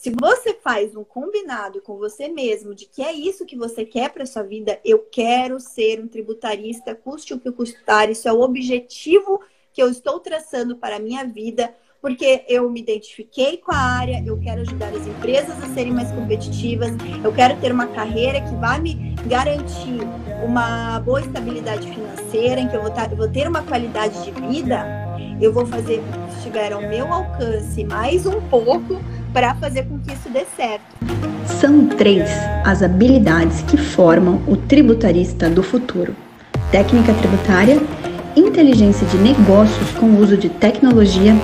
Se você faz um combinado com você mesmo de que é isso que você quer para sua vida, eu quero ser um tributarista, custe o que custar, isso é o objetivo que eu estou traçando para a minha vida, porque eu me identifiquei com a área, eu quero ajudar as empresas a serem mais competitivas, eu quero ter uma carreira que vai me garantir uma boa estabilidade financeira, em que eu vou, vou ter uma qualidade de vida, eu vou fazer o que estiver ao meu alcance mais um pouco para fazer com que isso dê certo. São três as habilidades que formam o tributarista do futuro: técnica tributária, inteligência de negócios com uso de tecnologia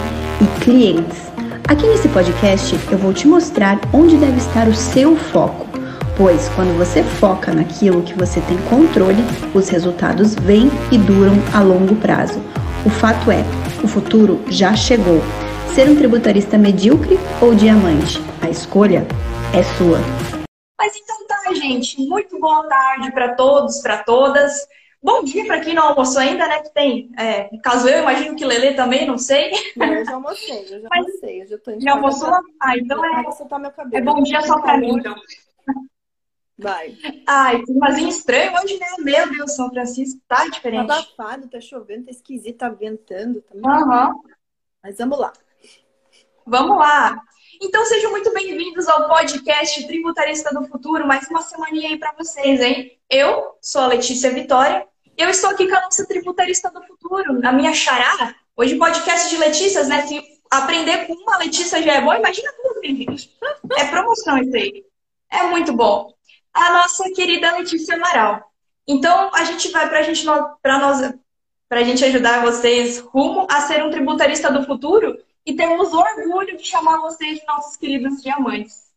e clientes. Aqui nesse podcast eu vou te mostrar onde deve estar o seu foco, pois quando você foca naquilo que você tem controle, os resultados vêm e duram a longo prazo. O fato é, o futuro já chegou Ser um tributarista medíocre ou diamante? A escolha é sua. Mas então tá, gente. Muito boa tarde para todos, para todas. Bom dia para quem não almoçou ainda, né? Que tem, é, caso eu, imagino que Lele também, não sei. Eu já almocei, eu já Mas, almocei. Eu já, tô já almoçou? Ah, então é, é bom dia só para mim, então. Vai. Ai, climazinho estranho hoje, né? Meu Deus, São Francisco tá diferente. Tá abafado, tá chovendo, tá esquisito, tá ventando. Tá Aham. Uhum. Mas vamos lá. Vamos lá! Então sejam muito bem-vindos ao podcast Tributarista do Futuro, mais uma semaninha aí para vocês, hein? Eu sou a Letícia Vitória, eu estou aqui com a nossa Tributarista do Futuro, a minha xará. Hoje podcast de Letícias, né? Se aprender com uma Letícia já é bom, imagina duas, gente. É promoção isso aí. É muito bom. A nossa querida Letícia Amaral. Então, a gente vai para a gente, para nós, para a gente ajudar vocês rumo a ser um tributarista do futuro, e temos orgulho de chamar vocês de nossos queridos diamantes.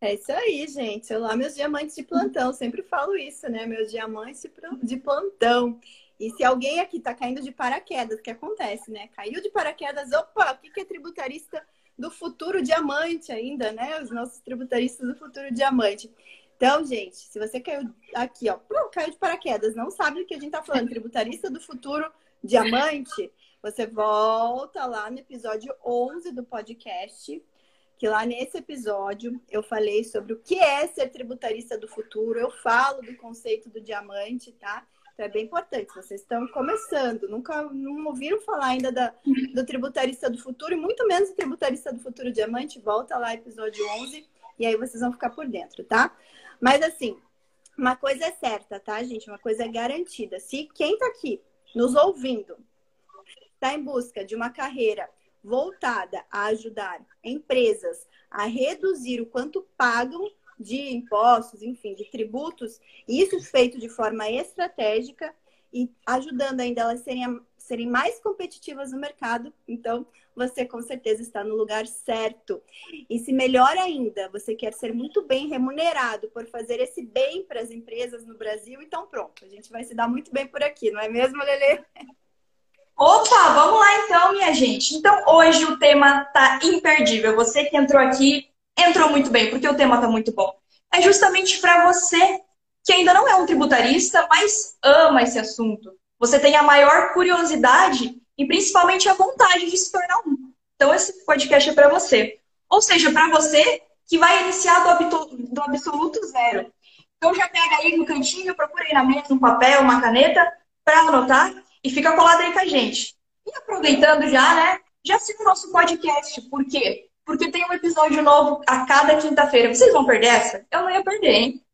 É isso aí, gente. Olá, meus diamantes de plantão. Sempre falo isso, né? Meus diamantes de plantão. E se alguém aqui tá caindo de paraquedas, que acontece, né? Caiu de paraquedas, opa, o que é tributarista do futuro diamante ainda, né? Os nossos tributaristas do futuro diamante. Então, gente, se você caiu aqui, ó, caiu de paraquedas, não sabe do que a gente tá falando, tributarista do futuro diamante, você volta lá no episódio 11 do podcast, que lá nesse episódio eu falei sobre o que é ser tributarista do futuro, eu falo do conceito do diamante, tá? Então é bem importante. Vocês estão começando, nunca não ouviram falar ainda da, do tributarista do futuro, e muito menos do tributarista do futuro diamante. Volta lá, episódio 11, e aí vocês vão ficar por dentro, tá? Mas assim, uma coisa é certa, tá, gente? Uma coisa é garantida. Se quem tá aqui nos ouvindo está em busca de uma carreira voltada a ajudar empresas a reduzir o quanto pagam de impostos, enfim, de tributos, isso feito de forma estratégica e ajudando ainda elas serem, serem mais competitivas no mercado, então você com certeza está no lugar certo. E se melhor ainda, você quer ser muito bem remunerado por fazer esse bem para as empresas no Brasil, então pronto, a gente vai se dar muito bem por aqui, não é mesmo, Lele? Opa, vamos lá então, minha gente. Então, hoje o tema tá imperdível. Você que entrou aqui, entrou muito bem, porque o tema tá muito bom. É justamente para você que ainda não é um tributarista, mas ama esse assunto. Você tem a maior curiosidade e principalmente a vontade de se tornar um. Então, esse podcast é para você. Ou seja, para você que vai iniciar do, do absoluto zero. Então, já pega aí no cantinho, procura aí na mesa um papel, uma caneta, para anotar e fica colado aí com a gente. E aproveitando já, né? Já siga o nosso podcast. Por quê? Porque tem um episódio novo a cada quinta-feira. Vocês vão perder essa? Eu não ia perder, hein?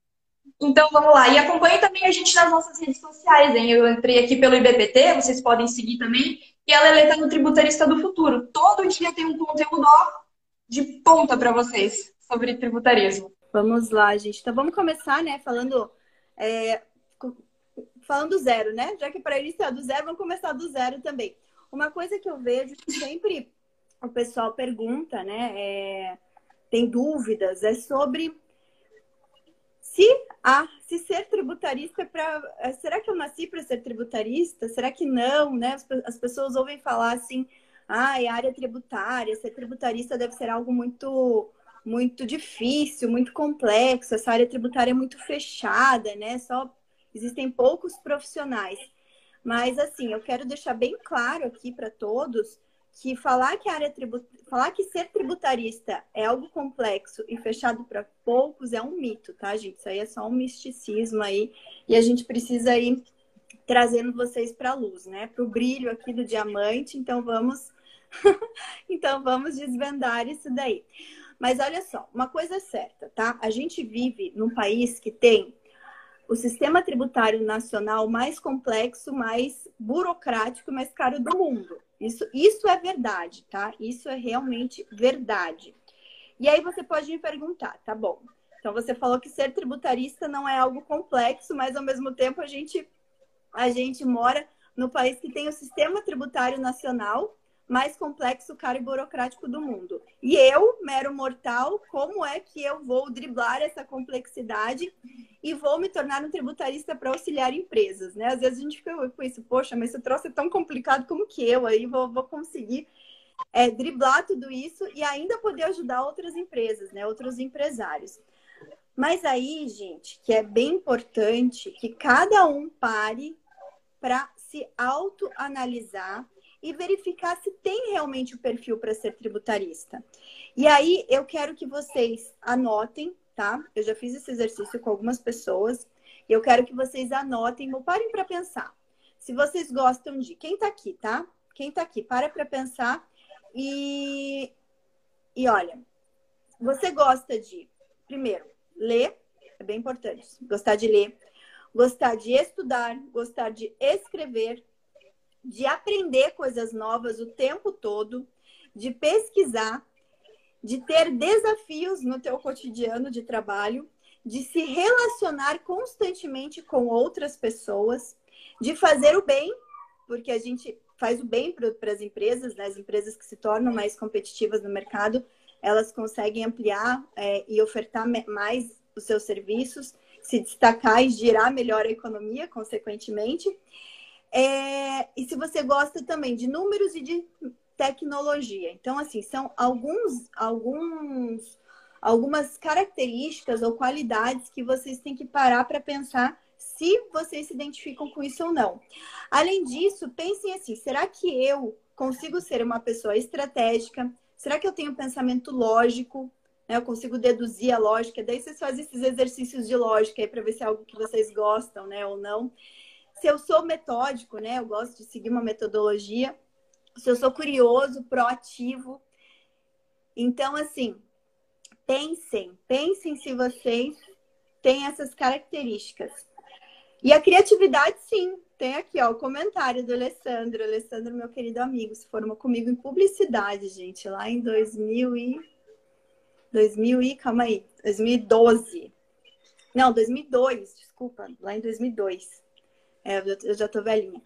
Então vamos lá. E acompanhe também a gente nas nossas redes sociais, hein? Eu entrei aqui pelo IBPT, vocês podem seguir também. E ela é no Tributarista do Futuro. Todo dia tem um conteúdo de ponta para vocês sobre tributarismo. Vamos lá, gente. Então vamos começar, né? Falando é, falando do zero, né? Já que para iniciar do zero, vamos começar do zero também. Uma coisa que eu vejo que sempre o pessoal pergunta, né? É, tem dúvidas, é sobre se ah, se ser tributarista é para. É, será que eu nasci para ser tributarista? Será que não, né? As, as pessoas ouvem falar assim, ah, é área tributária, ser tributarista deve ser algo muito muito difícil, muito complexo, essa área tributária é muito fechada, né? Só existem poucos profissionais. Mas, assim, eu quero deixar bem claro aqui para todos que falar que a área tribut... falar que ser tributarista é algo complexo e fechado para poucos é um mito, tá, gente? Isso aí é só um misticismo aí e a gente precisa ir trazendo vocês para a luz, né? Para o brilho aqui do diamante. Então vamos, então vamos desvendar isso daí. Mas olha só, uma coisa é certa, tá? A gente vive num país que tem o sistema tributário nacional mais complexo, mais burocrático, mais caro do mundo. Isso, isso é verdade, tá? Isso é realmente verdade. E aí você pode me perguntar, tá bom? Então você falou que ser tributarista não é algo complexo, mas ao mesmo tempo a gente a gente mora no país que tem o sistema tributário nacional mais complexo, caro e burocrático do mundo. E eu, mero mortal, como é que eu vou driblar essa complexidade e vou me tornar um tributarista para auxiliar empresas, né? Às vezes a gente fica com isso, poxa, mas esse troço é tão complicado como que eu, aí vou, vou conseguir é, driblar tudo isso e ainda poder ajudar outras empresas, né? Outros empresários. Mas aí, gente, que é bem importante que cada um pare para se autoanalisar e verificar se tem realmente o perfil para ser tributarista. E aí eu quero que vocês anotem, tá? Eu já fiz esse exercício com algumas pessoas. E eu quero que vocês anotem, ou parem para pensar. Se vocês gostam de. Quem está aqui, tá? Quem está aqui, para para pensar. E, e olha, você gosta de, primeiro, ler, é bem importante, gostar de ler, gostar de estudar, gostar de escrever, de aprender coisas novas o tempo todo, de pesquisar, de ter desafios no teu cotidiano de trabalho, de se relacionar constantemente com outras pessoas, de fazer o bem, porque a gente faz o bem para as empresas, né? as empresas que se tornam mais competitivas no mercado, elas conseguem ampliar é, e ofertar mais os seus serviços, se destacar e girar melhor a economia, consequentemente. É, e se você gosta também de números e de tecnologia. Então, assim, são alguns, alguns, algumas características ou qualidades que vocês têm que parar para pensar se vocês se identificam com isso ou não. Além disso, pensem assim: será que eu consigo ser uma pessoa estratégica? Será que eu tenho um pensamento lógico? Né? Eu consigo deduzir a lógica? Daí vocês fazem esses exercícios de lógica aí para ver se é algo que vocês gostam, né, ou não se eu sou metódico, né? Eu gosto de seguir uma metodologia. Se eu sou curioso, proativo. Então, assim, pensem, pensem se vocês têm essas características. E a criatividade, sim. Tem aqui, ó, o comentário do Alessandro. Alessandro, meu querido amigo, se formou comigo em publicidade, gente, lá em 2000 e... 2000 e... Calma aí. 2012. Não, 2002, desculpa. Lá em 2002. É, eu já tô velhinha.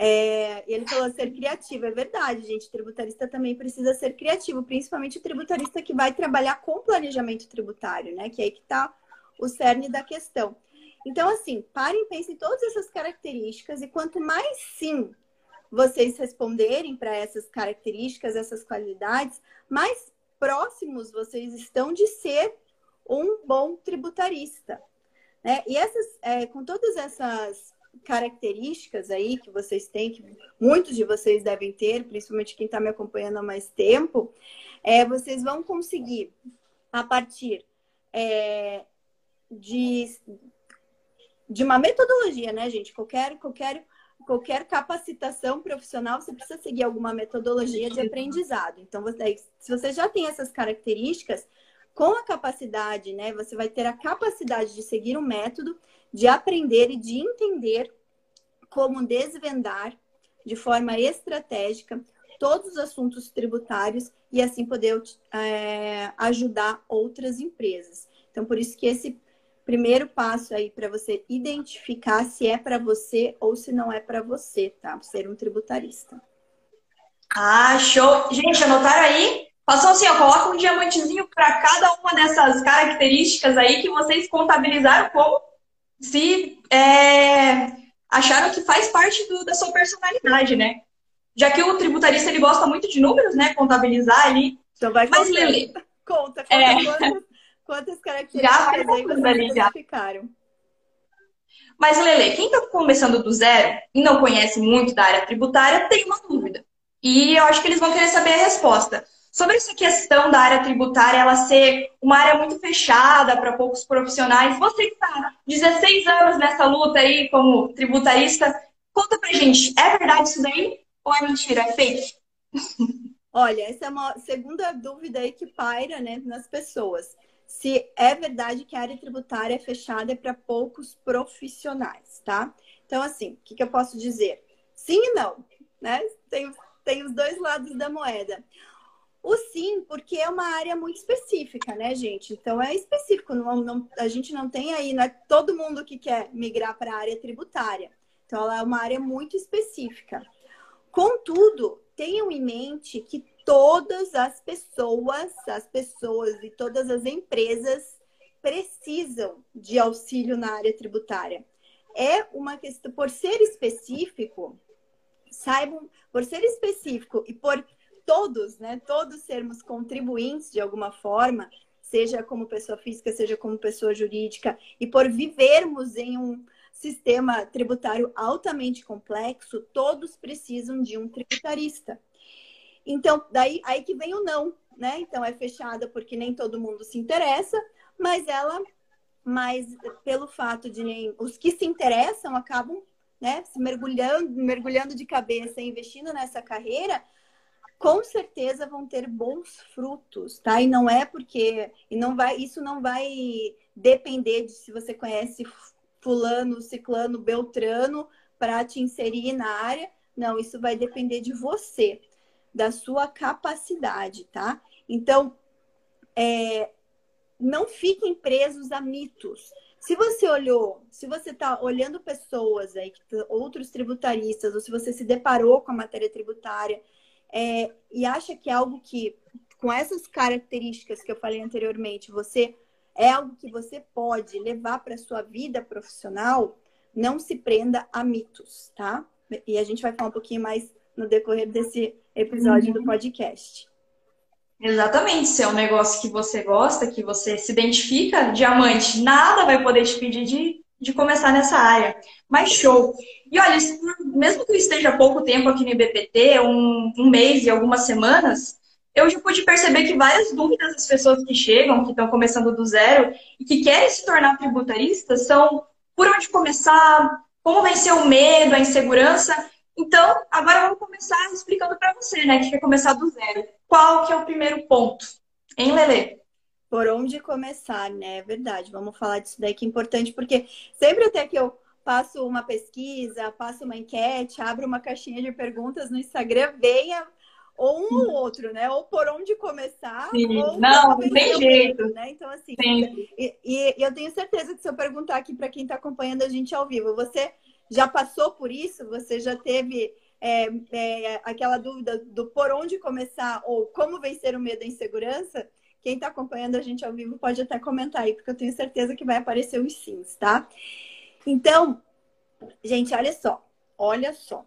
É, ele falou ser criativo, é verdade, gente. Tributarista também precisa ser criativo, principalmente o tributarista que vai trabalhar com planejamento tributário, né? Que é aí que tá o cerne da questão. Então, assim, parem e pensem em todas essas características, e quanto mais sim vocês responderem para essas características, essas qualidades, mais próximos vocês estão de ser um bom tributarista. Né? E essas, é, com todas essas características aí que vocês têm, que muitos de vocês devem ter, principalmente quem está me acompanhando há mais tempo, é, vocês vão conseguir, a partir é, de, de uma metodologia, né, gente? Qualquer, qualquer, qualquer capacitação profissional, você precisa seguir alguma metodologia de aprendizado. Então, você, se você já tem essas características, com a capacidade, né, você vai ter a capacidade de seguir um método de aprender e de entender como desvendar de forma estratégica todos os assuntos tributários e assim poder é, ajudar outras empresas. Então, por isso que esse primeiro passo aí para você identificar se é para você ou se não é para você, tá? Ser um tributarista. Ah, show! Gente, anotaram aí? Passou assim, ó, coloca um diamantezinho para cada uma dessas características aí que vocês contabilizaram como se é, acharam que faz parte do, da sua personalidade, né? Já que o tributarista ele gosta muito de números, né? Contabilizar ali. Então vai Mas, Lele, conta, conta é... quantas, quantas características já aí vocês identificaram. Mas, Lele, quem está começando do zero e não conhece muito da área tributária tem uma dúvida. E eu acho que eles vão querer saber a resposta. Sobre essa questão da área tributária, ela ser uma área muito fechada para poucos profissionais, você que está 16 anos nessa luta aí como tributarista, conta pra gente, é verdade isso daí ou é mentira, é fake? Olha, essa é uma segunda dúvida aí que paira né, nas pessoas. Se é verdade que a área tributária é fechada para poucos profissionais, tá? Então, assim, o que, que eu posso dizer? Sim e não, né? Tem, tem os dois lados da moeda. O sim, porque é uma área muito específica, né, gente? Então é específico. Não, não, a gente não tem aí, não é todo mundo que quer migrar para a área tributária. Então ela é uma área muito específica. Contudo, tenham em mente que todas as pessoas, as pessoas e todas as empresas precisam de auxílio na área tributária. É uma questão, por ser específico, saibam, por ser específico e por todos, né, todos sermos contribuintes de alguma forma, seja como pessoa física, seja como pessoa jurídica, e por vivermos em um sistema tributário altamente complexo, todos precisam de um tributarista. Então, daí aí que vem o não, né? Então é fechada porque nem todo mundo se interessa, mas ela, mas pelo fato de nem os que se interessam acabam, né, se mergulhando, mergulhando de cabeça, investindo nessa carreira, com certeza vão ter bons frutos, tá? E não é porque e não vai, isso não vai depender de se você conhece fulano, ciclano, beltrano para te inserir na área. Não, isso vai depender de você, da sua capacidade, tá? Então, é, não fiquem presos a mitos. Se você olhou, se você está olhando pessoas aí, outros tributaristas, ou se você se deparou com a matéria tributária é, e acha que é algo que, com essas características que eu falei anteriormente, você é algo que você pode levar para sua vida profissional, não se prenda a mitos, tá? E a gente vai falar um pouquinho mais no decorrer desse episódio uhum. do podcast. Exatamente, se é um negócio que você gosta, que você se identifica, diamante, nada vai poder te pedir de, de começar nessa área. Mas show! E olha, mesmo que eu esteja pouco tempo aqui no IBPT, um, um mês e algumas semanas, eu já pude perceber que várias dúvidas das pessoas que chegam, que estão começando do zero e que querem se tornar tributaristas são por onde começar, como vencer o medo, a insegurança. Então, agora vamos começar explicando para você, né, que quer começar do zero. Qual que é o primeiro ponto? Hein, Lele? Por onde começar, né? É verdade. Vamos falar disso daí que é importante, porque sempre até que eu passo uma pesquisa, passo uma enquete, abro uma caixinha de perguntas no Instagram, venha ou um ou outro, né? Ou por onde começar, Sim. ou não, não tem jeito, né? Então assim, e, e, eu tenho certeza que se eu perguntar aqui para quem está acompanhando a gente ao vivo, você já passou por isso? Você já teve é, é, aquela dúvida do por onde começar ou como vencer o medo e a insegurança? Quem está acompanhando a gente ao vivo pode até comentar aí, porque eu tenho certeza que vai aparecer os sims, tá? Então, gente, olha só, olha só.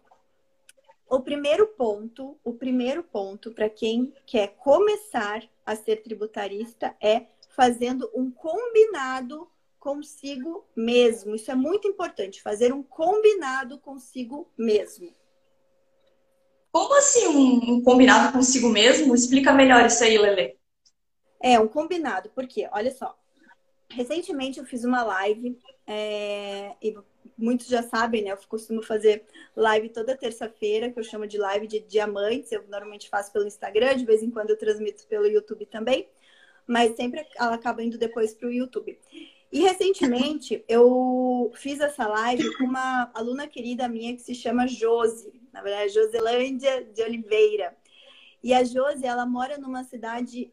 O primeiro ponto, o primeiro ponto para quem quer começar a ser tributarista é fazendo um combinado consigo mesmo. Isso é muito importante, fazer um combinado consigo mesmo. Como assim um, combinado consigo mesmo? Explica melhor isso aí, Lele. É, um combinado, porque, olha só, recentemente eu fiz uma live, é, e muitos já sabem, né? Eu costumo fazer live toda terça-feira, que eu chamo de live de diamantes. Eu normalmente faço pelo Instagram, de vez em quando eu transmito pelo YouTube também, mas sempre ela acaba indo depois para o YouTube. E recentemente eu fiz essa live com uma aluna querida minha que se chama Josi, na verdade, Joselândia de Oliveira. E a Josi, ela mora numa cidade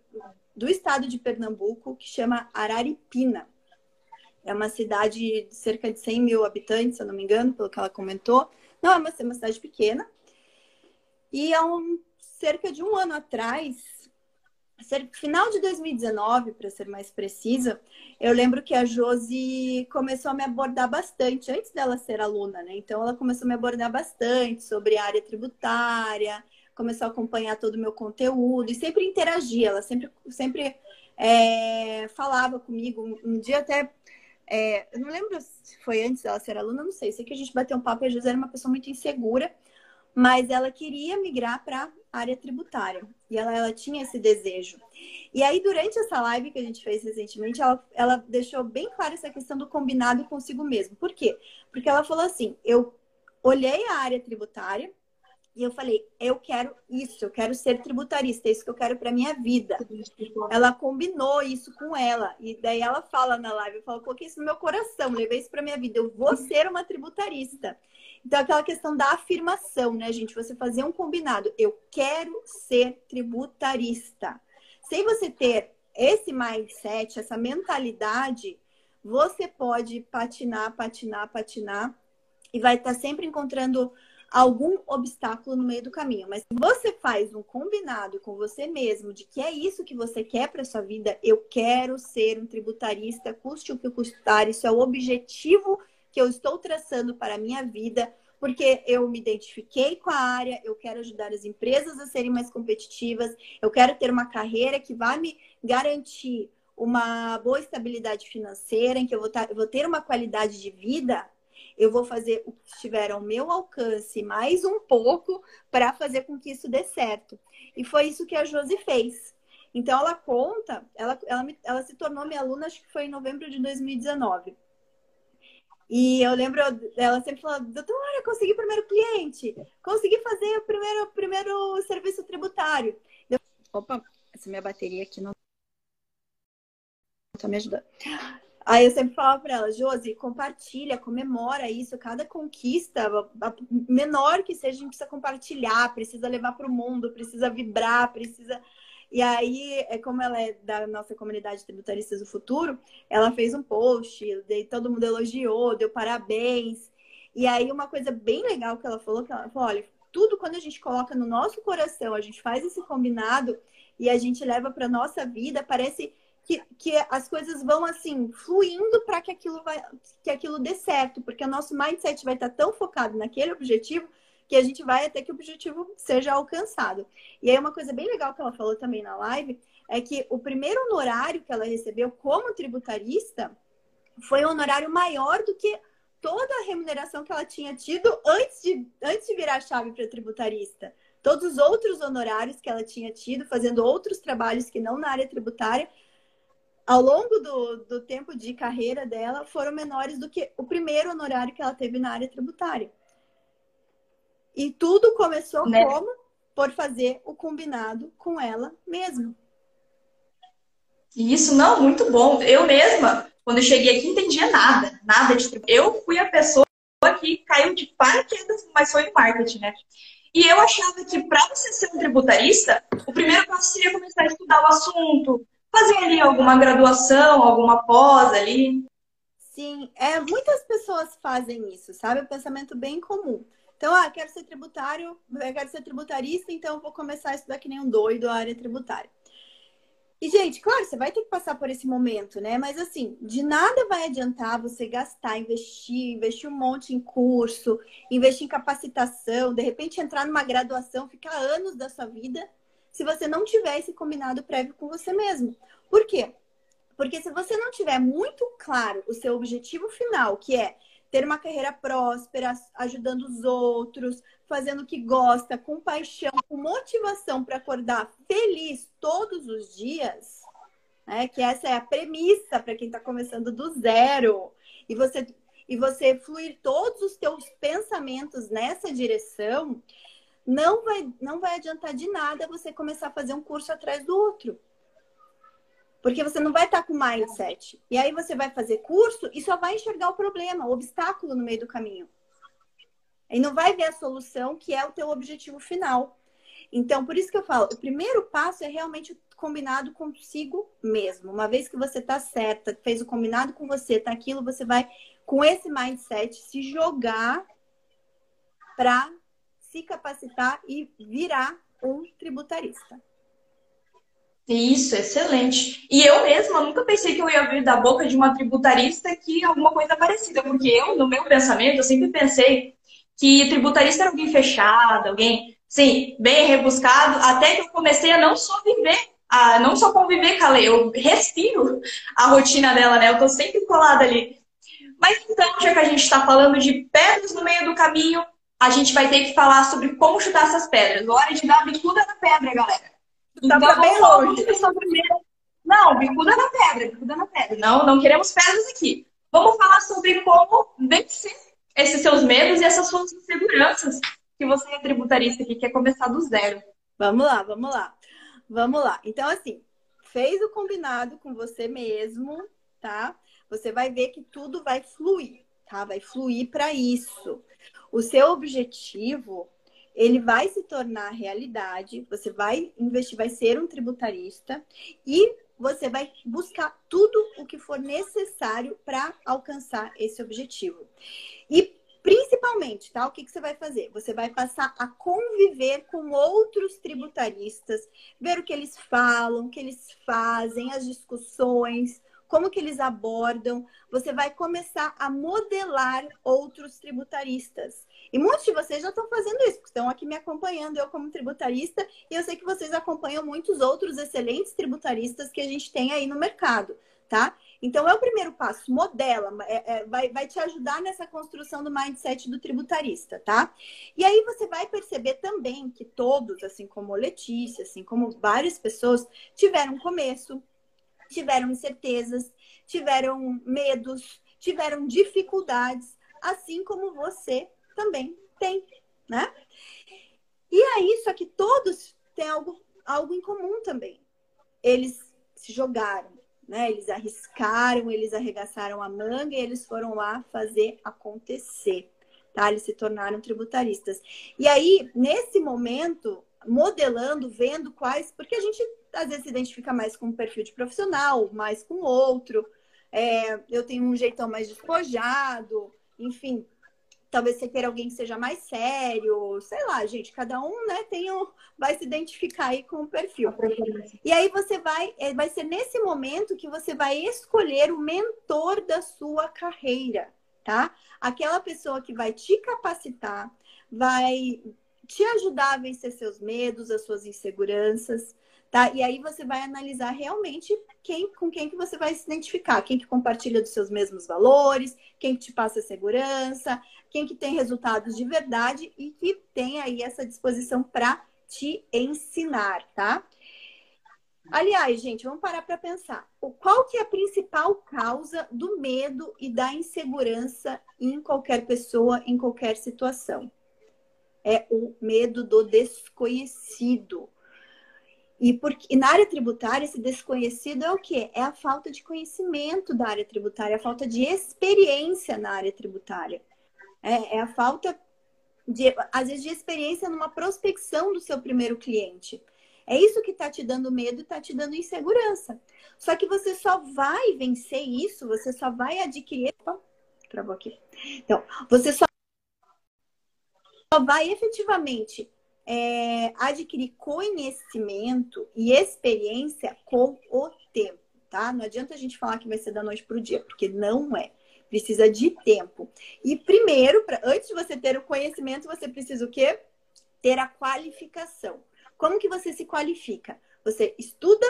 do estado de Pernambuco que chama Araripina. É uma cidade de cerca de 100 mil habitantes, se eu não me engano, pelo que ela comentou. Não, é uma, é uma cidade pequena. E há um, cerca de um ano atrás, final de 2019, para ser mais precisa, eu lembro que a Josi começou a me abordar bastante, antes dela ser aluna, né? Então, ela começou a me abordar bastante sobre área tributária, começou a acompanhar todo o meu conteúdo e sempre interagia, ela sempre, sempre é, falava comigo. Um dia até é, eu não lembro se foi antes dela ser aluna, não sei. Sei que a gente bateu um papo e a José era uma pessoa muito insegura, mas ela queria migrar para a área tributária. E ela, ela tinha esse desejo. E aí, durante essa live que a gente fez recentemente, ela, ela deixou bem clara essa questão do combinado consigo mesmo. Por quê? Porque ela falou assim: eu olhei a área tributária e eu falei, eu quero isso, eu quero ser tributarista, é isso que eu quero para minha vida. Ela combinou isso com ela. E daí ela fala na live, eu falo, coloquei isso no meu coração, levei isso para minha vida, eu vou ser uma tributarista. Então, aquela questão da afirmação, né, gente? Você fazer um combinado. Eu quero ser tributarista. Sem você ter esse mindset, essa mentalidade, você pode patinar, patinar, patinar e vai estar sempre encontrando algum obstáculo no meio do caminho. Mas se você faz um combinado com você mesmo de que é isso que você quer para sua vida, eu quero ser um tributarista, custe o que custar, isso é o objetivo que eu estou traçando para a minha vida, porque eu me identifiquei com a área, eu quero ajudar as empresas a serem mais competitivas, eu quero ter uma carreira que vai me garantir uma boa estabilidade financeira, em que eu vou, eu vou ter uma qualidade de vida eu vou fazer o que estiver ao meu alcance, mais um pouco, para fazer com que isso dê certo. E foi isso que a Josi fez. Então, ela conta, ela, ela, ela se tornou minha aluna, acho que foi em novembro de 2019. E eu lembro dela sempre falando, doutora, consegui o primeiro cliente, consegui fazer o primeiro, primeiro serviço tributário. Eu, opa, essa minha bateria aqui não está me ajudando. Aí eu sempre falava para ela, Josi, compartilha, comemora isso, cada conquista, menor que seja, a gente precisa compartilhar, precisa levar para o mundo, precisa vibrar, precisa. E aí, é como ela é da nossa comunidade tributaristas do futuro, ela fez um post, todo mundo elogiou, deu parabéns. E aí, uma coisa bem legal que ela falou, que ela falou, olha, tudo quando a gente coloca no nosso coração, a gente faz esse combinado e a gente leva para nossa vida, parece que, que as coisas vão assim fluindo para que aquilo vai que aquilo dê certo, porque o nosso mindset vai estar tão focado naquele objetivo que a gente vai até que o objetivo seja alcançado. E aí uma coisa bem legal que ela falou também na live é que o primeiro honorário que ela recebeu como tributarista foi um honorário maior do que toda a remuneração que ela tinha tido antes de, antes de virar chave para tributarista. Todos os outros honorários que ela tinha tido, fazendo outros trabalhos que não na área tributária, ao longo do, do tempo de carreira dela, foram menores do que o primeiro honorário que ela teve na área tributária. E tudo começou né? como? Por fazer o combinado com ela mesma. Isso, não, muito bom. Eu mesma, quando eu cheguei aqui, entendia nada, nada de tributário. Eu fui a pessoa que caiu de paraquedas, mas foi em marketing, né? E eu achava que para você ser um tributarista, o primeiro passo seria começar a estudar o assunto, fazer ali alguma graduação, alguma pós ali. Sim, é, muitas pessoas fazem isso, sabe? É um pensamento bem comum. Então, ah, quero ser tributário, quero ser tributarista, então vou começar a estudar que nem um doido a área tributária. E, gente, claro, você vai ter que passar por esse momento, né? Mas, assim, de nada vai adiantar você gastar, investir, investir um monte em curso, investir em capacitação, de repente entrar numa graduação, ficar anos da sua vida se você não tiver esse combinado prévio com você mesmo. Por quê? Porque se você não tiver muito claro o seu objetivo final, que é ter uma carreira próspera, ajudando os outros, fazendo o que gosta, com paixão, com motivação para acordar feliz todos os dias, né? Que essa é a premissa para quem está começando do zero. E você e você fluir todos os teus pensamentos nessa direção, não vai, não vai adiantar de nada você começar a fazer um curso atrás do outro. Porque você não vai estar com mindset. E aí você vai fazer curso e só vai enxergar o problema, o obstáculo no meio do caminho. E não vai ver a solução, que é o teu objetivo final. Então, por isso que eu falo, o primeiro passo é realmente combinado consigo mesmo. Uma vez que você está certa, fez o combinado com você, tá aquilo, você vai com esse mindset se jogar para se capacitar e virar um tributarista. Isso, excelente. E eu mesma nunca pensei que eu ia ouvir da boca de uma tributarista que alguma coisa parecida, porque eu, no meu pensamento, eu sempre pensei que tributarista era alguém fechado, alguém, sim, bem rebuscado, até que eu comecei a não só viver, a não só conviver com a lei, eu respiro a rotina dela, né? Eu tô sempre colada ali. Mas então, já que a gente está falando de pedras no meio do caminho, a gente vai ter que falar sobre como chutar essas pedras. Hora de dar bicuda na pedra, galera. Então, tá bem longe. Não, bicuda na pedra, bicuda na pedra. Não, não queremos pedras aqui. Vamos falar sobre como vencer esses seus medos e essas suas inseguranças que você é tributarista que quer começar do zero. Vamos lá, vamos lá. Vamos lá. Então, assim, fez o combinado com você mesmo, tá? Você vai ver que tudo vai fluir, tá? Vai fluir para isso. O seu objetivo, ele vai se tornar realidade. Você vai investir, vai ser um tributarista e você vai buscar tudo o que for necessário para alcançar esse objetivo. E principalmente, tá? O que, que você vai fazer? Você vai passar a conviver com outros tributaristas, ver o que eles falam, o que eles fazem, as discussões, como que eles abordam. Você vai começar a modelar outros tributaristas. E muitos de vocês já estão fazendo isso, estão aqui me acompanhando, eu como tributarista, e eu sei que vocês acompanham muitos outros excelentes tributaristas que a gente tem aí no mercado, tá? Então, é o primeiro passo, modela, é, é, vai, vai te ajudar nessa construção do mindset do tributarista, tá? E aí você vai perceber também que todos, assim como Letícia, assim como várias pessoas, tiveram começo, tiveram incertezas, tiveram medos, tiveram dificuldades, assim como você também tem, né? E aí, só que todos têm algo, algo em comum também. Eles se jogaram, né? Eles arriscaram, eles arregaçaram a manga e eles foram lá fazer acontecer, tá? Eles se tornaram tributaristas. E aí, nesse momento, modelando, vendo quais, porque a gente às vezes se identifica mais com um perfil de profissional, mais com outro. É, eu tenho um jeitão mais despojado, enfim, talvez você queira alguém que seja mais sério, sei lá, gente, cada um, né, tem um, vai se identificar aí com o perfil. E aí você vai, é, vai ser nesse momento que você vai escolher o mentor da sua carreira, tá? Aquela pessoa que vai te capacitar, vai te ajudar a vencer seus medos, as suas inseguranças, tá? E aí você vai analisar realmente quem, com quem que você vai se identificar, quem que compartilha dos seus mesmos valores, quem que te passa segurança, quem que tem resultados de verdade e que tem aí essa disposição para te ensinar, tá? Aliás, gente, vamos parar para pensar. Qual que é a principal causa do medo e da insegurança em qualquer pessoa, em qualquer situação? É o medo do desconhecido. E, e na área tributária, esse desconhecido é o quê? É a falta de conhecimento da área tributária, a falta de experiência na área tributária. É, é a falta, de, às vezes, de experiência numa prospecção do seu primeiro cliente. É isso que está te dando medo e está te dando insegurança. Só que você só vai vencer isso, você só vai adquirir. Opa, travou aqui. Então, você só vai efetivamente é, adquirir conhecimento e experiência com o tempo, tá? Não adianta a gente falar que vai ser da noite para o dia, porque não é. Precisa de tempo. E primeiro, pra, antes de você ter o conhecimento, você precisa o quê? Ter a qualificação. Como que você se qualifica? Você estuda,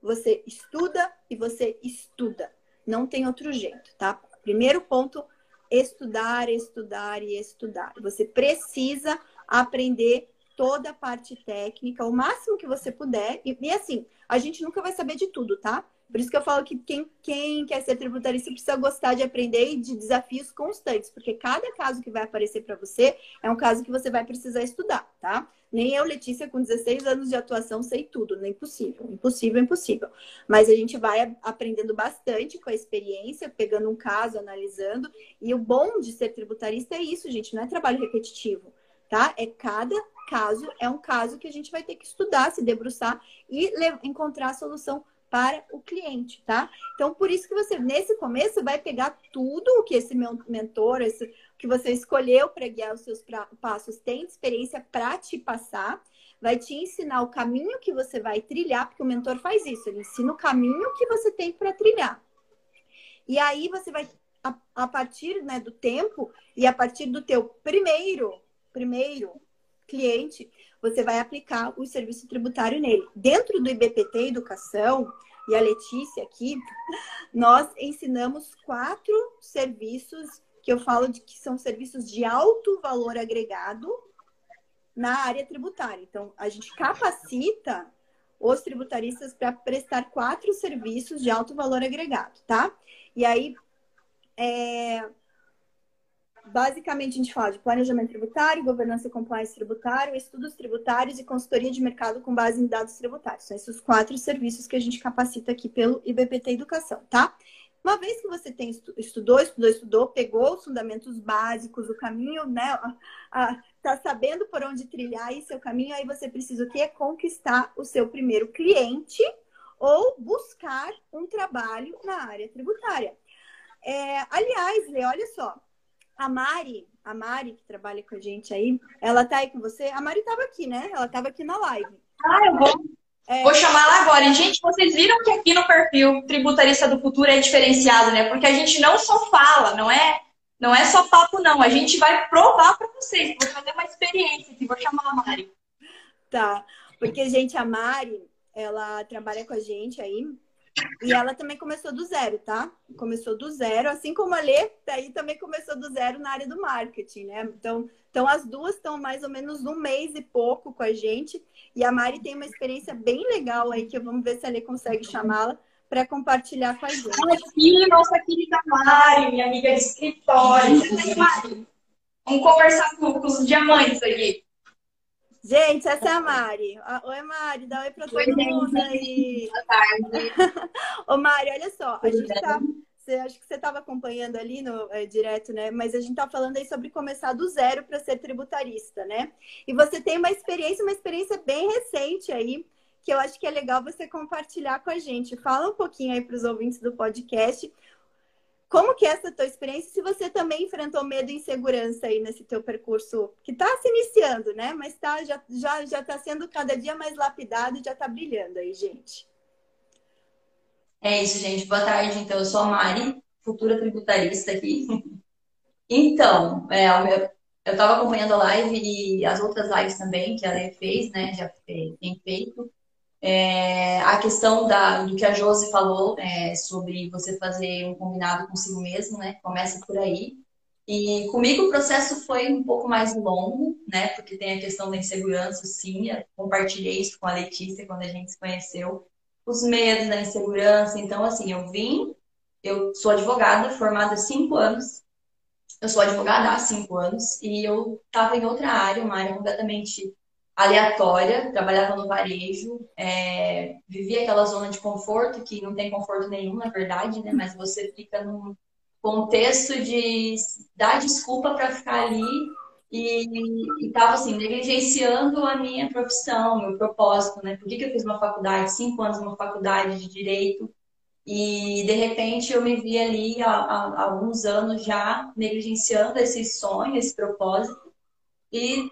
você estuda e você estuda. Não tem outro jeito, tá? Primeiro ponto, estudar, estudar e estudar. Você precisa aprender toda a parte técnica, o máximo que você puder. E, e, assim, a gente nunca vai saber de tudo, tá? Por isso que eu falo que quem, quem quer ser tributarista precisa gostar de aprender e de desafios constantes, porque cada caso que vai aparecer para você é um caso que você vai precisar estudar, tá? Nem eu, Letícia, com 16 anos de atuação, sei tudo, não é impossível, impossível, impossível. Mas a gente vai aprendendo bastante com a experiência, pegando um caso, analisando. E o bom de ser tributarista é isso, gente, não é trabalho repetitivo, tá? É cada caso é um caso que a gente vai ter que estudar, se debruçar e encontrar a solução para o cliente, tá? Então, por isso que você, nesse começo, vai pegar tudo o que esse mentor, esse, que você escolheu para guiar os seus passos, tem experiência para te passar, vai te ensinar o caminho que você vai trilhar, porque o mentor faz isso, ele ensina o caminho que você tem para trilhar. E aí você vai, a, a partir né, do tempo e a partir do teu primeiro, primeiro cliente, você vai aplicar o serviço tributário nele. Dentro do IBPT Educação, e a Letícia aqui, nós ensinamos quatro serviços que eu falo de que são serviços de alto valor agregado na área tributária. Então, a gente capacita os tributaristas para prestar quatro serviços de alto valor agregado, tá? E aí, é... basicamente, a gente fala de planejamento tributário, governança e compliance tributário, estudos tributários e consultoria de mercado com base em dados tributários. São esses quatro serviços que a gente capacita aqui pelo IBPT Educação, tá? Uma vez que você tem estudou, estudou, estudou, pegou os fundamentos básicos, o caminho, né? tá sabendo por onde trilhar aí seu caminho, aí você precisa o quê? Conquistar o seu primeiro cliente ou buscar um trabalho na área tributária. É, aliás, Lê, olha só, a Mari, a Mari que trabalha com a gente aí, ela tá aí com você? A Mari estava aqui, né? Ela estava aqui na live. Ah, eu vou é... Vou chamar lá agora. Gente, vocês viram que aqui no perfil Tributarista do Futuro é diferenciado, né? Porque a gente não só fala, não é, não é só papo, não. A gente vai provar para vocês. Vou fazer uma experiência aqui. Vou chamar a Mari. Tá. Porque, gente, a Mari, ela trabalha com a gente aí. E ela também começou do zero, tá? Começou do zero, assim como a Lê, daí também começou do zero na área do marketing, né? Então, então as duas estão mais ou menos um mês e pouco com a gente. E a Mari tem uma experiência bem legal aí, que vamos ver se a Lê consegue chamá-la para compartilhar com a gente. Aqui, nossa querida Mari, minha amiga de escritório. Vamos conversar com, com os diamantes aqui. Gente, essa é a Mari. Oi, Mari, dá oi para todo mundo aí. Boa tarde. Ô, Mari, olha só, a gente tá. Você, acho que você estava acompanhando ali no é, direto, né? Mas a gente está falando aí sobre começar do zero para ser tributarista, né? E você tem uma experiência, uma experiência bem recente aí, que eu acho que é legal você compartilhar com a gente. Fala um pouquinho aí para os ouvintes do podcast como que é essa tua experiência? Se você também enfrentou medo e insegurança aí nesse teu percurso que está se iniciando, né? Mas tá, já já já está sendo cada dia mais lapidado e já está brilhando aí, gente. É isso, gente. Boa tarde. Então, eu sou a Mari, futura tributarista aqui. Então, é, eu estava acompanhando a live e as outras lives também que a Lê fez, né? Já tem feito. É, a questão da, do que a Josi falou é, sobre você fazer um combinado consigo mesmo, né? Começa por aí. E comigo o processo foi um pouco mais longo, né? Porque tem a questão da insegurança, sim. Eu compartilhei isso com a Letícia quando a gente se conheceu. Os medos da insegurança. Então, assim, eu vim, eu sou advogada, formada há cinco anos. Eu sou advogada há cinco anos e eu estava em outra área, uma área completamente aleatória, trabalhava no varejo, é, vivia aquela zona de conforto, que não tem conforto nenhum, na verdade, né? Mas você fica num contexto de dar desculpa para ficar ali e estava assim, negligenciando a minha profissão, meu propósito, né? Por que, que eu fiz uma faculdade, cinco anos numa faculdade de direito, e de repente eu me vi ali há, há, alguns anos já negligenciando esse sonho, esse propósito, e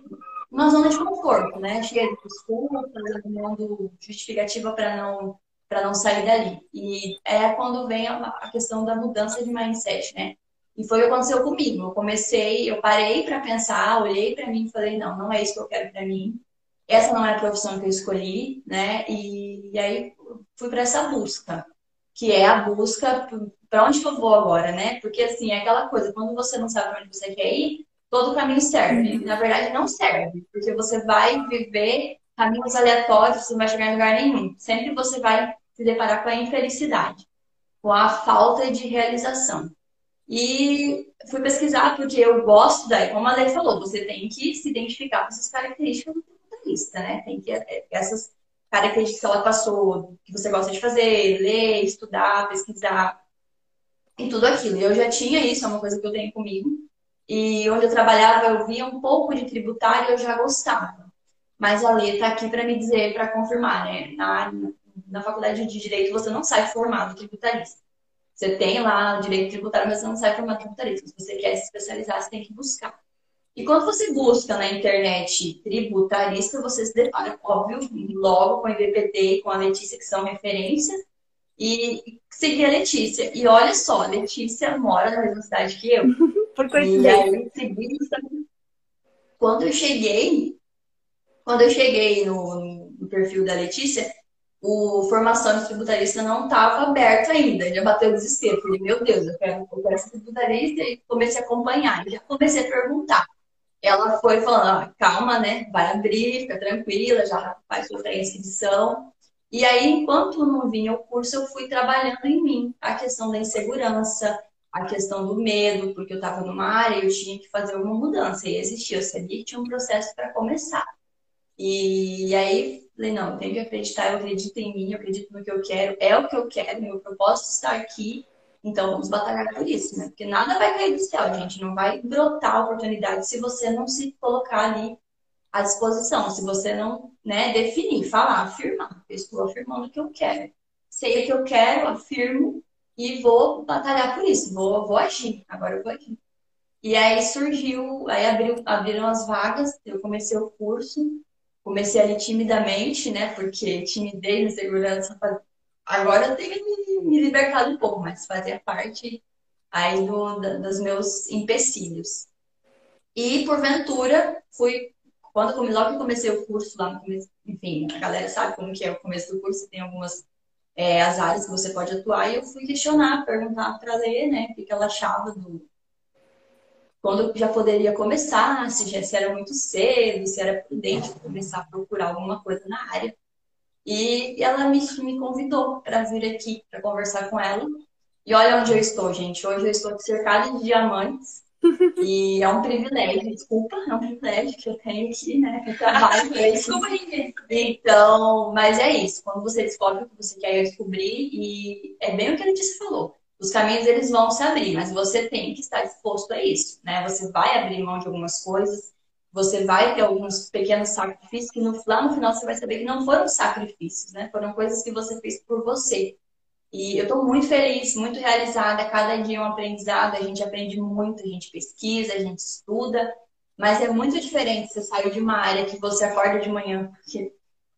uma zona de conforto, né? Cheia de desculpas, arrumando justificativa para não para não sair dali. E é quando vem a, questão da mudança de mindset, né? E foi o que aconteceu comigo. Eu comecei, eu parei para pensar, olhei para mim e falei, não, não é isso que eu quero para mim. Essa não é a profissão que eu escolhi, né? E, e aí fui para essa busca, que é a busca para onde eu vou agora, né? Porque assim, é aquela coisa, quando você não sabe para onde você quer ir, todo caminho serve. Na verdade, não serve, porque você vai viver caminhos aleatórios, você não vai chegar em lugar nenhum. Sempre você vai se deparar com a infelicidade, com a falta de realização. E fui pesquisar porque eu gosto daí, como a Lei falou, você tem que se identificar com essas características do tributarista, né? Tem que é, essas características que ela passou, que você gosta de fazer, ler, estudar, pesquisar e tudo aquilo. Eu já tinha isso, é uma coisa que eu tenho comigo. E onde eu trabalhava, eu via um pouco de tributário e eu já gostava. Mas a Lê está aqui para me dizer, para confirmar, né? Na, na faculdade de Direito, você não sai formado tributarista. Você tem lá direito tributário, mas você não sai formado tributarista. Se você quer se especializar, você tem que buscar. E quando você busca na internet tributarista, você se depara, óbvio, logo com o IBPT e com a Letícia, que são referência, e seguir a Letícia. E olha só, a Letícia mora na mesma cidade que eu. Por coincidência. E aí, seguida, quando eu cheguei, quando eu cheguei no, no perfil da Letícia, o formação de tributarista não estava aberto ainda. Já bateu o desespero. Falei, meu Deus, eu quero, eu quero ser tributarista e comecei a acompanhar. Já comecei a perguntar. Ela foi falando, ah, calma, né? Vai abrir, fica tranquila, já faz sua inscrição. E aí, enquanto não vinha o curso, eu fui trabalhando em mim a questão da insegurança, a questão do medo, porque eu estava numa área e eu tinha que fazer uma mudança. E existia, eu sabia que tinha um processo para começar. E, e aí, falei, não, eu tenho que acreditar, eu acredito em mim, eu acredito no que eu quero, é o que eu quero, meu propósito estar aqui, então vamos batalhar por isso, né? Porque nada vai cair do céu, gente, não vai brotar oportunidade se você não se colocar ali à disposição, se você não né, definir, falar, afirmar. Eu estou afirmando o que eu quero. Sei o que eu quero, afirmo e vou batalhar por isso, vou, vou agir, agora eu vou agir. E aí surgiu, aí abriu, abriram as vagas, eu comecei o curso, comecei ali timidamente, né? Porque timidez e segurança. Agora eu tenho me libertado um pouco, mas fazia parte aí do, dos meus empecilhos. E porventura fui quando logo que comecei o curso lá no começo, enfim, a galera sabe como que é o começo do curso, tem algumas é, as áreas que você pode atuar, e eu fui questionar, perguntar para ler, né, o que, que ela achava do, quando já poderia começar, se já se era muito cedo, se era prudente começar a procurar alguma coisa na área. E ela me, me convidou para vir aqui para conversar com ela. E olha onde eu estou, gente. Hoje eu estou cercada de diamantes. E é um privilégio, desculpa, é um privilégio que eu tenho aqui, né? Eu trabalho com isso. Então, mas é isso. Quando você descobre o que você quer descobrir, e é bem o que a gente falou os caminhos eles vão se abrir, mas você tem que estar disposto a isso, né? Você vai abrir mão de algumas coisas, você vai ter alguns pequenos sacrifícios que no, lá no final você vai saber que não foram sacrifícios, né? Foram coisas que você fez por você. E eu estou muito feliz, muito realizada. Cada dia é um aprendizado, a gente aprende muito, a gente pesquisa, a gente estuda, mas é muito diferente você sair de uma área que você acorda de manhã, porque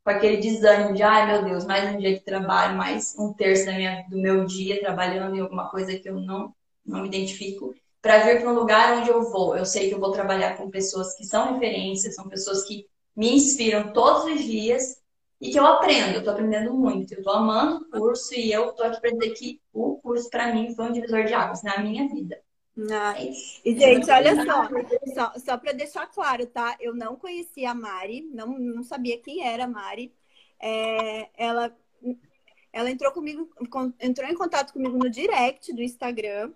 com aquele desânimo de, ai meu Deus, mais um dia de trabalho, mais um terço da minha, do meu dia trabalhando em alguma coisa que eu não, não me identifico, para vir para um lugar onde eu vou. Eu sei que eu vou trabalhar com pessoas que são referências, são pessoas que me inspiram todos os dias e que eu aprendo, eu estou aprendendo muito. Eu estou amando o curso e eu estou aqui para dizer que o curso, para mim, foi um divisor de águas na minha vida. Ah, e, gente, olha só, só, só para deixar claro, tá? Eu não conhecia a Mari, não, não sabia quem era a Mari. É, ela, ela entrou comigo, entrou em contato comigo no direct do Instagram.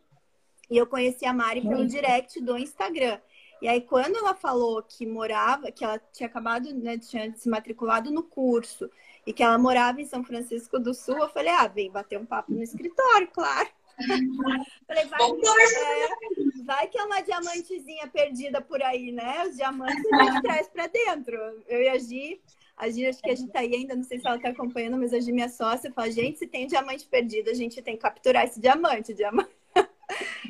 E eu conheci a Mari pelo direct do Instagram. E aí, quando ela falou que morava, que ela tinha acabado, né, tinha se matriculado no curso e que ela morava em São Francisco do Sul, eu falei, ah, vem bater um papo no escritório, claro. Falei, vai, é, vai que é uma diamantezinha perdida por aí, né? Os diamantes a gente traz pra dentro. Eu e a Gi, a Gi, acho que a gente tá aí ainda, não sei se ela tá acompanhando, mas a Gi, minha sócia, fala, gente, se tem diamante perdido, a gente tem que capturar esse diamante. diamante.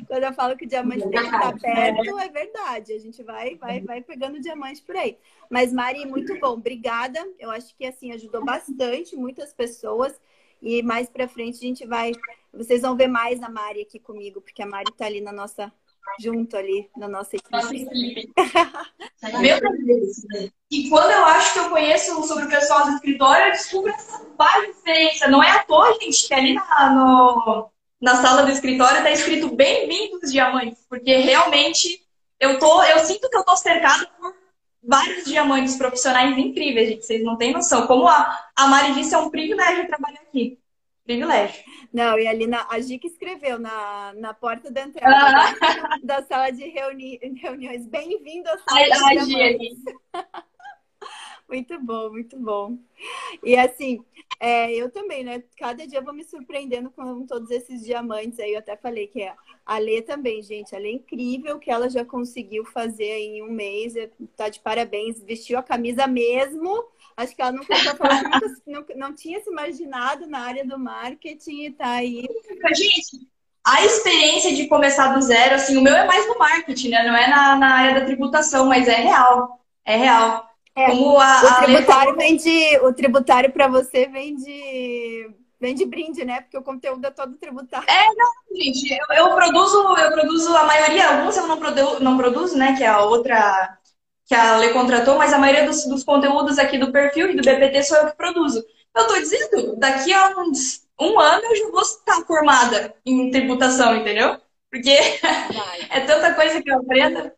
Quando eu falo que o diamante tem que estar perto, é verdade. A gente vai, vai, vai pegando diamante por aí. Mas, Mari, muito bom. Obrigada. Eu acho que, assim, ajudou bastante muitas pessoas. E mais para frente a gente vai. Vocês vão ver mais a Mari aqui comigo, porque a Mari está ali na nossa. junto ali na nossa equipe. Nossa equipe. Meu Deus. E quando eu acho que eu conheço sobre o pessoal do escritório, eu descubro essa várias diferença. Não é à toa, gente, que ali na, no, na sala do escritório está escrito bem-vindos diamantes, porque realmente eu tô, eu sinto que eu tô cercado por vários diamantes profissionais incríveis, gente. Vocês não têm noção. Como a, a Mari disse, é um privilégio trabalhar aqui. Privilégio. Não, e ali na, a Gica escreveu na, na porta da entrada ah. da, da, sala de reuni, reuniões. Bem-vindo à sala Ai, de reuniões. Muito bom, muito bom. E assim, é, eu também, né? Cada dia eu vou me surpreendendo com todos esses diamantes. Aí eu até falei que é a Lê também, gente. A Lê é incrível que ela já conseguiu fazer em um mês. É, tá de parabéns. Vestiu a camisa mesmo. Acho que ela nunca, nunca não, não tinha se imaginado na área do marketing e tá aí. Gente, a experiência de começar do zero, assim, o meu é mais no marketing, né? Não é na, na área da tributação, mas é real. É real. É, Como a, o tributário a vem de, o tributário para você vem de vem de brinde, né? Porque o conteúdo é todo tributário. É, não, gente, eu, eu produzo, eu produzo a maioria, alguns eu não produzo, não produzo, né? Que é a outra que a Lei contratou, mas a maioria dos, dos conteúdos aqui do perfil e do BPT sou eu que produzo. Eu tô dizendo, daqui a uns um ano eu já vou estar formada em tributação, entendeu? Porque é tanta coisa que eu aprendo.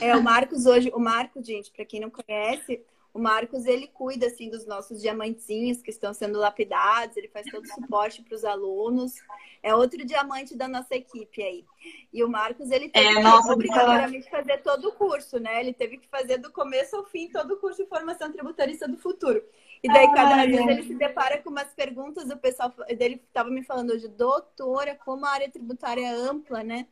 É, o Marcos hoje, o Marcos, gente, para quem não conhece, o Marcos, ele cuida, assim, dos nossos diamantinhos que estão sendo lapidados, ele faz todo o suporte para os alunos. É outro diamante da nossa equipe aí. E o Marcos, ele teve é, que, obrigatoriamente, fazer todo o curso, né? Ele teve que fazer do começo ao fim todo o curso de formação tributarista do futuro. E daí, cada vez ele se depara com umas perguntas, o pessoal dele estava me falando hoje, doutora, como a área tributária é ampla, né?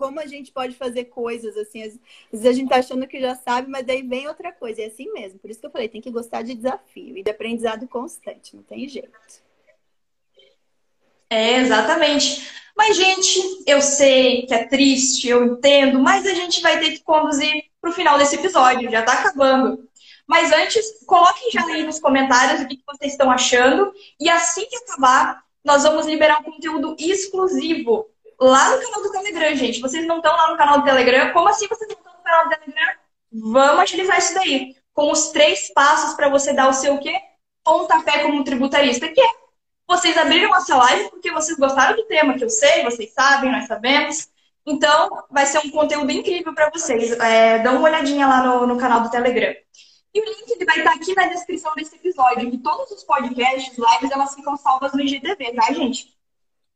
Como a gente pode fazer coisas assim. Às vezes a gente tá achando que já sabe, mas daí vem outra coisa. É assim mesmo. Por isso que eu falei, tem que gostar de desafio e de aprendizado constante, não tem jeito. É, exatamente. Mas, gente, eu sei que é triste, eu entendo, mas a gente vai ter que conduzir para o final desse episódio, já está acabando. Mas antes, coloquem já aí nos comentários o que vocês estão achando. E assim que acabar, nós vamos liberar um conteúdo exclusivo lá no canal do Telegram, gente. Vocês não estão lá no canal do Telegram? Como assim vocês não estão no canal do Telegram? Vamos agilizar isso daí. Com os três passos para você dar o seu quê? Pontapé como tributarista, que é vocês abriram essa live porque vocês gostaram do tema, que eu sei, vocês sabem, nós sabemos. Então, vai ser um conteúdo incrível para vocês. É, dá uma olhadinha lá no, no canal do Telegram. E o link ele vai estar aqui na descrição desse episódio. E todos os podcasts, lives, elas ficam salvas no IGTV, tá, gente?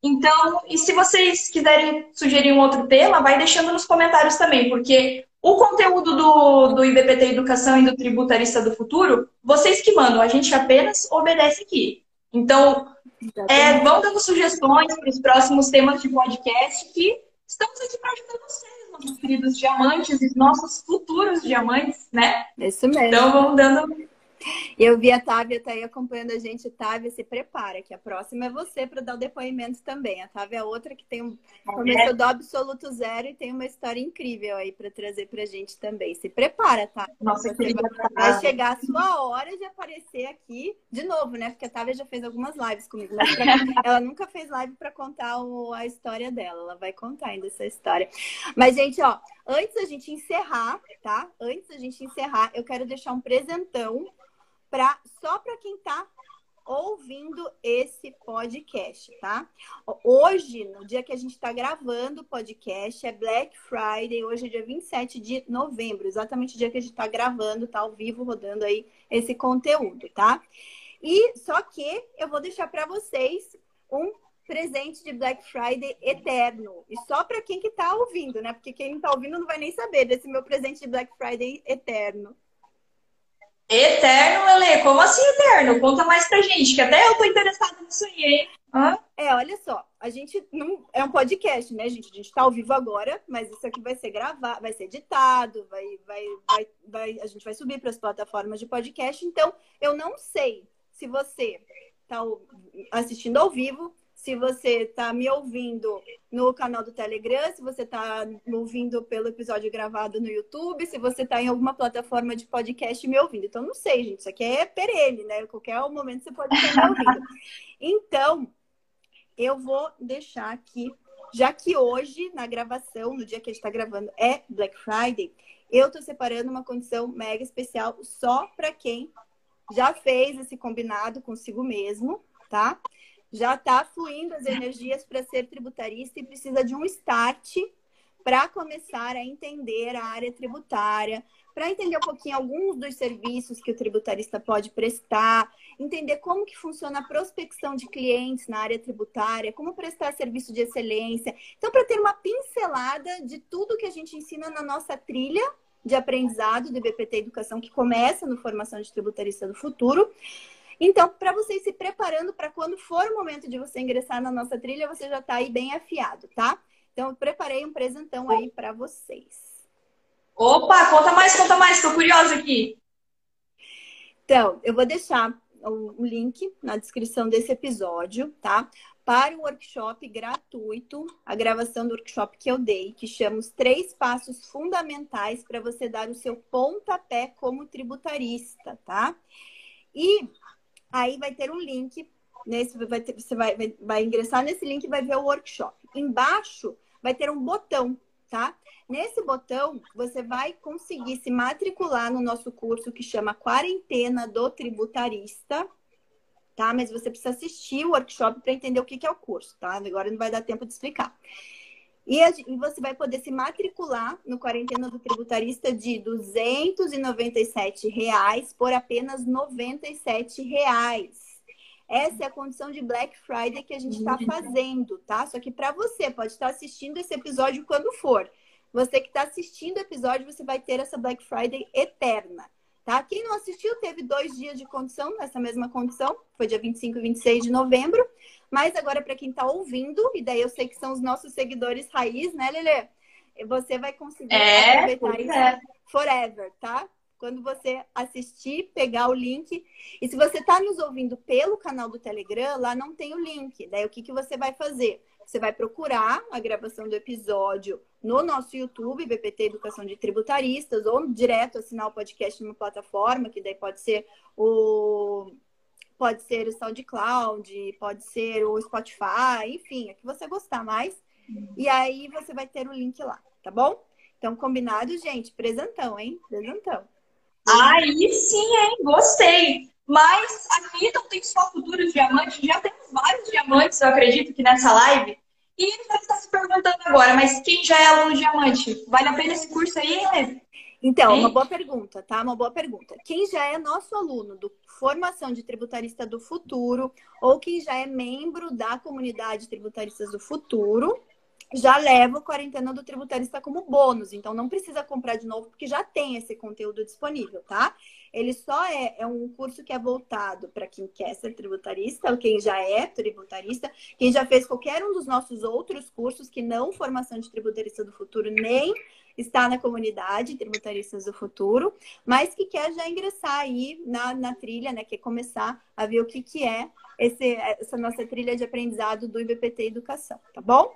Então, e se vocês quiserem sugerir um outro tema, vai deixando nos comentários também, porque o conteúdo do, do IBPT Educação e do Tributarista do Futuro, vocês que mandam, a gente apenas obedece aqui. Então, é, vão dando sugestões para os próximos temas de podcast que estamos aqui para ajudar vocês, nossos queridos diamantes e nossos futuros diamantes, né? Isso mesmo. Então, vamos dando eu vi a Távia tá aí acompanhando a gente. Távia, se prepara, que a próxima é você para dar o depoimento também. A Távia é outra que tem um... começou do absoluto zero e tem uma história incrível aí para trazer para a gente também. Se prepara, tá? Nossa, você vai, vai chegar a sua hora de aparecer aqui de novo, né? Porque a Távia já fez algumas lives comigo, mas pra... ela nunca fez live para contar o... a história dela. Ela vai contar ainda essa história. Mas, gente, ó, antes da gente encerrar, tá? Antes da gente encerrar, eu quero deixar um presentão pra, só para quem está ouvindo esse podcast, tá? Hoje, no dia que a gente está gravando o podcast, é Black Friday, hoje é dia 27 de novembro, exatamente o dia que a gente está gravando, tá ao vivo, rodando aí esse conteúdo, tá? E só que eu vou deixar para vocês um presente de Black Friday eterno. E só para quem que tá ouvindo, né? Porque quem não tá ouvindo não vai nem saber desse meu presente de Black Friday eterno. Eterno, Lele? Como assim eterno? Conta mais pra gente, que até eu tô interessada nisso aí, hein? É, olha só, a gente não é um podcast, né, gente? A gente tá ao vivo agora, mas isso aqui vai ser gravado, vai ser editado, vai, vai, vai, vai a gente vai subir para as plataformas de podcast. Então, eu não sei se você tá assistindo ao vivo, se você está me ouvindo no canal do Telegram, se você está me ouvindo pelo episódio gravado no YouTube, se você está em alguma plataforma de podcast me ouvindo. Então, não sei, gente. Isso aqui é perene, né? Qualquer momento você pode estar me ouvindo. Então, eu vou deixar aqui, já que hoje, na gravação, no dia que a gente está gravando, é Black Friday, eu estou separando uma condição mega especial só para quem já fez esse combinado consigo mesmo, tá? Já está fluindo as energias para ser tributarista e precisa de um start para começar a entender a área tributária, para entender um pouquinho alguns dos serviços que o tributarista pode prestar, entender como que funciona a prospecção de clientes na área tributária, como prestar serviço de excelência. Então, para ter uma pincelada de tudo que a gente ensina na nossa trilha de aprendizado do BPT Educação, que começa no Formação de Tributarista do Futuro, então, para vocês se preparando para quando for o momento de você ingressar na nossa trilha, você já está aí bem afiado, tá? Então, eu preparei um presentão aí para vocês. Opa, conta mais, conta mais, estou curiosa aqui. Então, eu vou deixar o link na descrição desse episódio, tá? Para o workshop gratuito, a gravação do workshop que eu dei, que chama os três passos fundamentais para você dar o seu pontapé como tributarista, tá? E Aí vai ter um link, nesse, vai ter, você vai, vai, vai ingressar nesse link e vai ver o workshop. Embaixo vai ter um botão, tá? Nesse botão, você vai conseguir se matricular no nosso curso que chama Quarentena do Tributarista, tá? Mas você precisa assistir o workshop para entender o que, que é o curso, tá? Agora não vai dar tempo de explicar. E, a, e, você vai poder se matricular no Quarentena do Tributarista de 297 reais por apenas 97 reais. Essa é a condição de Black Friday que a gente está fazendo, tá? Só que para você, pode estar assistindo esse episódio quando for. Você que está assistindo o episódio, você vai ter essa Black Friday eterna. Tá? Quem não assistiu teve dois dias de condição, nessa mesma condição, foi dia 25 e 26 de novembro. Mas agora, para quem está ouvindo, e daí eu sei que são os nossos seguidores raiz, né, Lelê? Você vai conseguir é, aproveitar isso é. forever, tá? Quando você assistir, pegar o link. E se você está nos ouvindo pelo canal do Telegram, lá não tem o link. Daí o que, que você vai fazer? Você vai procurar a gravação do episódio no nosso YouTube, BPT Educação de Tributaristas, ou direto assinar o podcast numa plataforma, que daí pode ser o pode ser o SoundCloud, pode ser o Spotify, enfim, é que você gostar mais. E aí você vai ter o link lá, tá bom? Então, combinado, gente? Presentão, hein? Presentão. Aí sim, hein? Gostei. Mas aqui não tem só futuros diamantes, já temos vários diamantes, eu acredito que nessa live. E ele deve estar se perguntando agora, mas quem já é aluno diamante? Vale a pena esse curso aí, hein, Então, uma boa pergunta, tá? Uma boa pergunta. Quem já é nosso aluno do Formação de Tributarista do Futuro, ou quem já é membro da comunidade Tributaristas do Futuro, já leva o quarentena do tributarista como bônus. Então não precisa comprar de novo, porque já tem esse conteúdo disponível, tá? Ele só é, é um curso que é voltado para quem quer ser tributarista, ou quem já é tributarista, quem já fez qualquer um dos nossos outros cursos, que não formação de tributarista do futuro, nem está na comunidade Tributaristas do Futuro, mas que quer já ingressar aí na, na trilha, né? Quer começar a ver o que, que é esse, essa nossa trilha de aprendizado do IBPT Educação, tá bom?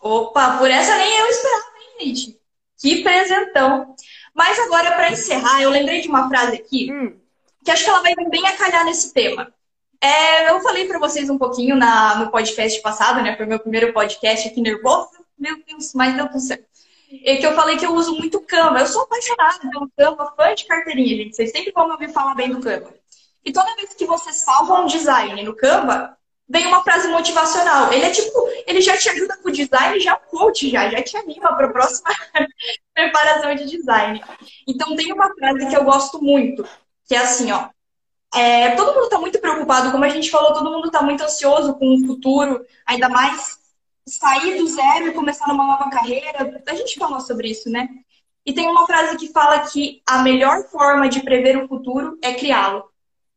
Opa, por essa nem eu esperava, hein, gente? Que presentão. Mas agora, para encerrar, eu lembrei de uma frase aqui, hum. que acho que ela vai bem a calhar nesse tema. É, eu falei para vocês um pouquinho na, no podcast passado, né? Foi meu primeiro podcast aqui nervoso. Meu Deus, mas deu tudo certo. É que eu falei que eu uso muito Canva. Eu sou apaixonada pelo Canva, fã de carteirinha, gente. Vocês sempre vão me ouvir falar bem do Canva. E toda vez que você salva um design no Canva, vem uma frase motivacional. Ele é tipo, ele já te ajuda com o design, já é coach, já, já te anima para a próxima preparação de design. Então tem uma frase que eu gosto muito, que é assim, ó. É, todo mundo está muito preocupado, como a gente falou, todo mundo está muito ansioso com o futuro, ainda mais sair do zero e começar uma nova carreira. A gente falou sobre isso, né? E tem uma frase que fala que a melhor forma de prever o futuro é criá-lo.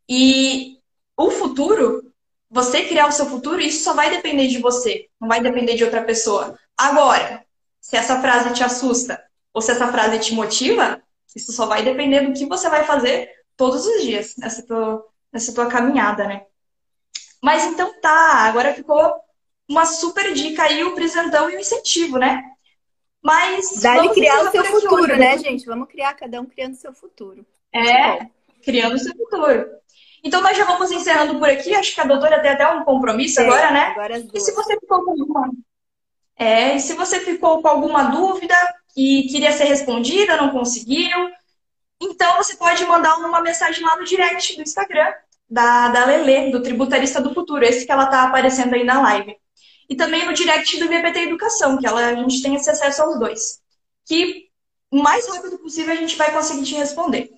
E o futuro você criar o seu futuro, isso só vai depender de você, não vai depender de outra pessoa. Agora, se essa frase te assusta ou se essa frase te motiva, isso só vai depender do que você vai fazer todos os dias nessa tua, nessa tua caminhada, né? Mas então tá, agora ficou uma super dica aí, o presentão e o incentivo, né? Mas. Dá criar o seu futuro, hoje, né, gente? Vamos criar cada um criando o seu futuro. É, criando o seu futuro. Então nós já vamos encerrando por aqui. Acho que a doutora tem até um compromisso agora, né? Agora e se você ficou com alguma... É, e se você ficou com alguma dúvida e queria ser respondida, não conseguiu, então você pode mandar uma mensagem lá no direct do Instagram da, da Lele, do Tributarista do Futuro, esse que ela está aparecendo aí na live. E também no direct do VPT Educação, que ela, a gente tem esse acesso aos dois. Que o mais rápido possível a gente vai conseguir te responder.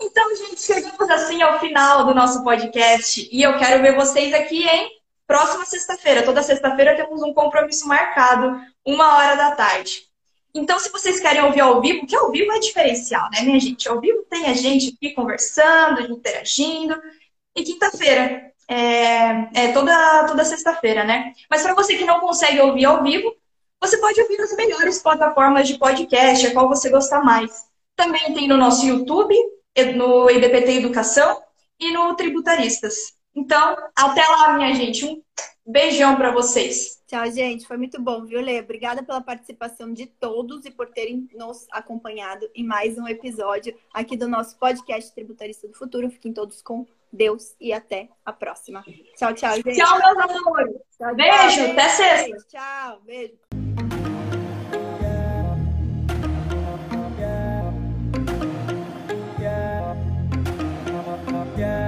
Então, gente, chegamos assim ao final do nosso podcast e eu quero ver vocês aqui, hein? Próxima sexta-feira. Toda sexta-feira temos um compromisso marcado, uma hora da tarde. Então, se vocês querem ouvir ao vivo, que ao vivo é diferencial, né, minha gente? Ao vivo tem a gente aqui conversando, interagindo. E quinta-feira, é, é, toda, toda sexta-feira, né? Mas para você que não consegue ouvir ao vivo, você pode ouvir nas melhores plataformas de podcast, a qual você gostar mais. Também tem no nosso YouTube, no IBPT Educação e no Tributaristas. Então, até lá, minha gente. Um beijão para vocês. Tchau, gente. Foi muito bom, viu, Lê? Obrigada pela participação de todos e por terem nos acompanhado em mais um episódio aqui do nosso podcast Tributarista do Futuro. Fiquem todos com Deus e até a próxima. Tchau, tchau, gente. Tchau, meus amores. Beijo, tchau, até sexta. Tchau, beijo. Yeah.